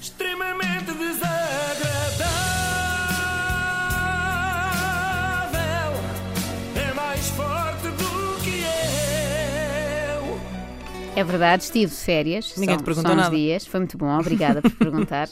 extremamente desagradável. É mais forte do que eu. É verdade, estive de férias. Ninguém só, te perguntou só uns nada. dias. Foi muito bom, obrigada por perguntar.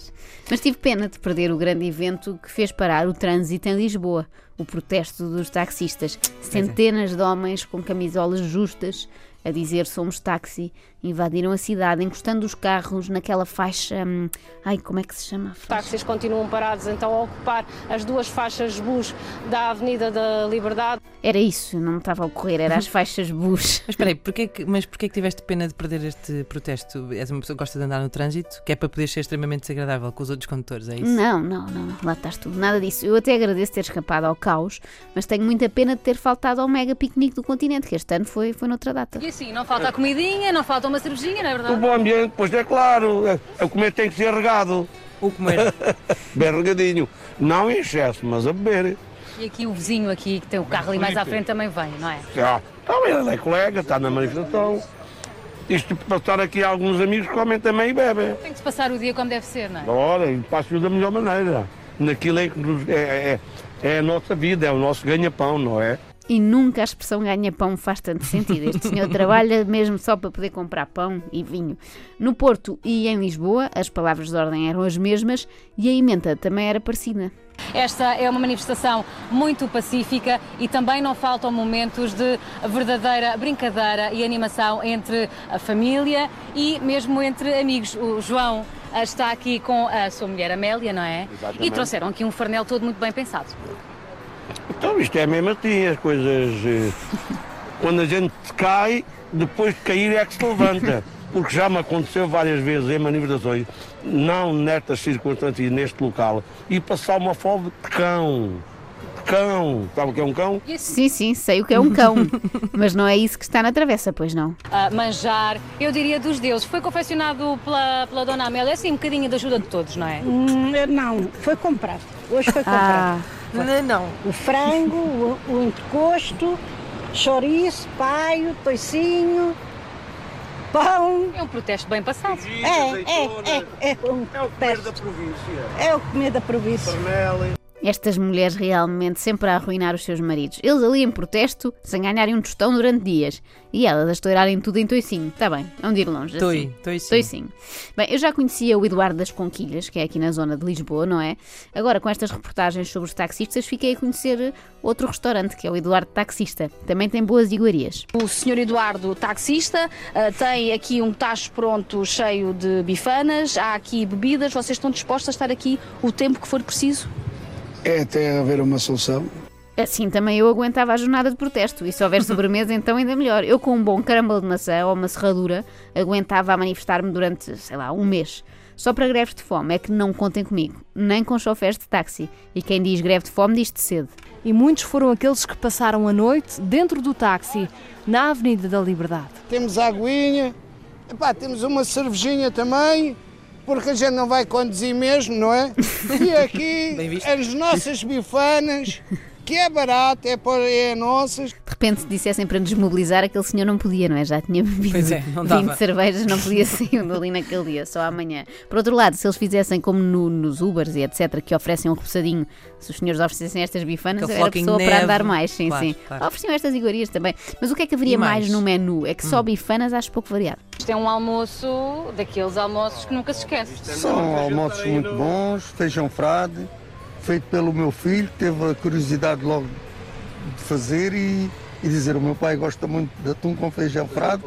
Mas tive pena de perder o grande evento que fez parar o trânsito em Lisboa. O protesto dos taxistas. é. Centenas de homens com camisolas justas a dizer somos táxi invadiram a cidade, encostando os carros naquela faixa. hum, ai, como é que se chama? Os táxis continuam parados então a ocupar as duas faixas bus da Avenida da Liberdade. Era isso, não me estava a ocorrer, era as faixas bus. Mas espera aí, porquê que, mas porquê que tiveste pena de perder este protesto? És uma pessoa que gosta de andar no trânsito, que é para poder ser extremamente desagradável com os outros condutores, é isso? Não, não, não, lá estás tu, nada disso. Eu até agradeço ter escapado ao caos, mas tenho muita pena de ter faltado ao mega piquenique do continente, que este ano foi, foi noutra data. E assim, não falta a comidinha, não falta uma cervejinha, não é O verdade? bom ambiente, pois é claro, é, é comer tem que ser regado, O comer. bem regadinho. Não em excesso, mas a beber. E aqui o vizinho aqui, que tem o carro ali mais à frente, também vem, não é? Já, também ele é colega, está na manifestação. Isto passar aqui alguns amigos comem também e bebem. Tem que se passar o dia como deve ser, não é? Ora, e passo da melhor maneira. Naquilo é, é, é, é a nossa vida, é o nosso ganha-pão, não é? E nunca a expressão ganha pão faz tanto sentido. Este senhor trabalha mesmo só para poder comprar pão e vinho. No Porto e em Lisboa, as palavras de ordem eram as mesmas e a emenda também era parecida. Esta é uma manifestação muito pacífica e também não faltam momentos de verdadeira brincadeira e animação entre a família e mesmo entre amigos. O João ah, está aqui com a sua mulher Amélia, não é? Exatamente. E trouxeram aqui um farnel todo muito bem pensado. Então isto é mesmo assim, as coisas. eh, Quando a gente cai, depois de cair é que se levanta. Porque já me aconteceu várias vezes em manifestações, não nestas circunstâncias, neste local, e passar uma fome de cão. De cão. Sabe o que é um cão? Sim, sim, sei o que é um cão, mas não é isso que está na travessa, pois não. Ah, manjar, eu diria dos deuses. Foi confeccionado pela, pela Dona Amélia, assim, um bocadinho de ajuda de todos, não é? Hum, Não, foi comprado. Hoje foi comprado. Ah, não, não. O frango, o, o entrecosto, chouriço, paio, toicinho, pão. É um protesto bem passado. É, é, é, é, um É o comer da província. é o comer da província. Estas mulheres realmente sempre a arruinar os seus maridos. Eles ali em protesto, sem ganharem um tostão durante dias. E elas a estourarem tudo em toicinho. Está bem, um de ir longe. Toi, assim. toi sim. Toicinho. Bem, eu já conhecia o Eduardo das Conquilhas, que é aqui na zona de Lisboa, não é? Agora, com estas reportagens sobre os taxistas, fiquei a conhecer outro restaurante, que é o Eduardo Taxista. Também tem boas iguarias. O senhor Eduardo, taxista, ah, tem aqui um tacho pronto cheio de bifanas, há aqui bebidas, vocês estão dispostos a estar aqui o tempo que for preciso? É até haver uma solução. Assim também eu aguentava a jornada de protesto. E se houver sobremesa, então ainda melhor. Eu, com um bom caramelo de maçã ou uma serradura, aguentava a manifestar-me durante, sei lá, um mês. Só para greves de fome é que não contem comigo, nem com choferes de táxi. E quem diz greve de fome diz de sede. E muitos foram aqueles que passaram a noite dentro do táxi, na Avenida da Liberdade. Temos aguinha, epá, temos uma cervejinha também, porque a gente não vai conduzir mesmo, não é? E aqui as nossas bifanas, que é barato, é, para, é nossas. De repente, se dissessem para nos mobilizar, aquele senhor não podia, não é? Já tinha bebido é, não 20 dava. cervejas, não podia sair dali naquele dia, só amanhã. Por outro lado, se eles fizessem como no- nos Ubers e etc., que oferecem um repousadinho, se os senhores oferecessem estas bifanas, eu era pessoa de para neve. andar mais, sim, Claro, sim. claro. Ofereciam estas iguarias também. Mas o que é que haveria mais? mais no menu? É que Hum. só bifanas acho pouco variado. Isto é um almoço daqueles almoços que nunca se esquece. São almoços muito bons, feijão frade, feito pelo meu filho, que teve a curiosidade logo de fazer e, e dizer, o meu pai gosta muito de atum com feijão frade,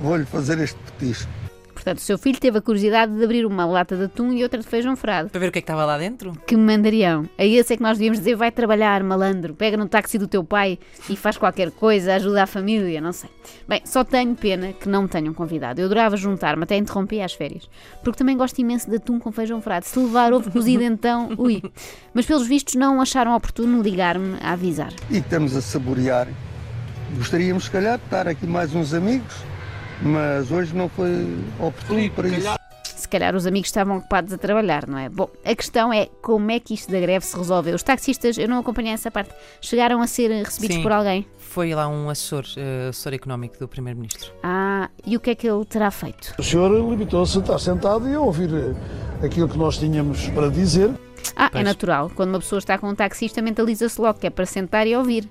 vou-lhe fazer este petisco. Portanto, o seu filho teve a curiosidade de abrir uma lata de atum e outra de feijão frado. Para ver o que é que estava lá dentro? Que mandarião. A esse é que nós devíamos dizer: vai trabalhar, malandro, pega no táxi do teu pai e faz qualquer coisa, ajuda a família, não sei. Bem, só tenho pena que não me tenham convidado. Eu adorava juntar-me, até interrompi às férias. Porque também gosto imenso de atum com feijão frado. Se levar ovo cozido, então, ui. Mas pelos vistos não acharam oportuno ligar-me a avisar. E estamos a saborear. Gostaríamos, se calhar, de estar aqui mais uns amigos, mas hoje não foi oportuno para isso. Se calhar os amigos estavam ocupados a trabalhar, não é? Bom, a questão é como é que isto da greve se resolveu. Os taxistas, eu não acompanhei essa parte, chegaram a ser recebidos Sim. por alguém. Foi lá um assessor, eh, assessor económico do Primeiro-Ministro. Ah, e o que é que ele terá feito? O senhor limitou-se a estar sentado e a ouvir aquilo que nós tínhamos para dizer. Ah, é natural. Quando uma pessoa está com um taxista, mentaliza-se logo que é para sentar e ouvir.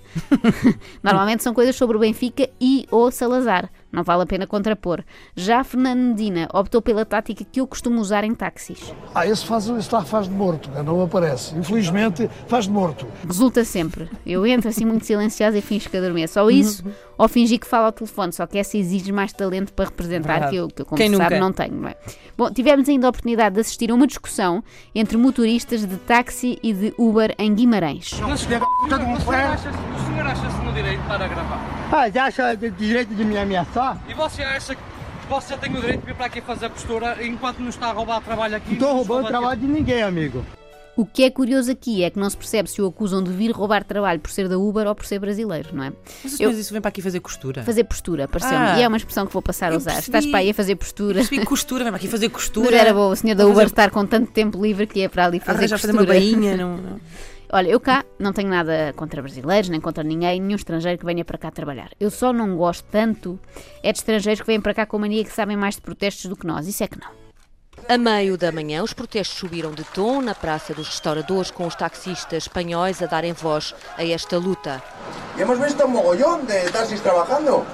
Normalmente são coisas sobre o Benfica e ou Salazar. Não vale a pena contrapor. Já Fernando Medina optou pela tática que eu costumo usar em táxis. Ah, esse faz, esse lá faz de morto, não aparece. Infelizmente, faz de morto. Resulta sempre. Eu entro assim muito silenciosa e finjo que adormeço. Só isso, ou fingir que falo ao telefone. Só que essa exige mais talento para representar Verdade. que eu, que eu como Quem se sabe, nunca? não tenho, não é? Bom, tivemos ainda a oportunidade de assistir a uma discussão entre motoristas de táxi e de Uber em Guimarães. O senhor acha-se o senhor acha-se no direito para gravar? Ah, já acha de direito de me ameaçar? E você acha que você tem o direito de vir para aqui fazer postura enquanto não está a roubar trabalho aqui? Não estou Não roubando rouba trabalho de ninguém, amigo. O que é curioso aqui é que não se percebe se o acusam de vir roubar trabalho por ser da Uber ou por ser brasileiro, não é? Mas Eu- isso vem para aqui fazer costura? Fazer postura, pareceu-me. Ah. e é uma expressão que vou passar a usar. percebi. Estás para aí a fazer postura. Percebi costura, vem para aqui fazer costura. Mas era bom, o senhor da Uber fazer- estar com tanto tempo livre que é para ali fazer costura. fazer uma bainha, não- não. Olha, eu cá não tenho nada contra brasileiros, nem contra ninguém, nenhum estrangeiro que venha para cá trabalhar. Eu só não gosto tanto é de estrangeiros que vêm para cá com a mania que sabem mais de protestos do que nós. Isso é que não. A meio da manhã, os protestos subiram de tom na Praça dos Restauradores, com os taxistas espanhóis a darem voz a esta luta. Hemos visto un mogollón de taxis trabajando.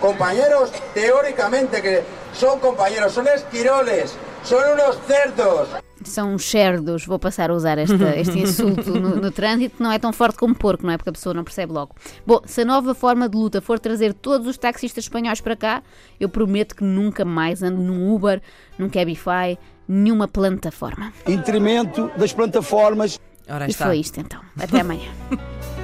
Compañeros, teóricamente, que son compañeros, son esquiroles, son unos cerdos. São uns cerdos, vou passar a usar esta- este insulto no, no trânsito, que não é tão forte como porco, não é? Porque a pessoa não percebe logo. Bom, se a nova forma de luta for trazer todos os taxistas espanhóis para cá, eu prometo que nunca mais ando num Uber, num Cabify, nenhuma plataforma. Incremento das plataformas. e foi isto então. Até amanhã.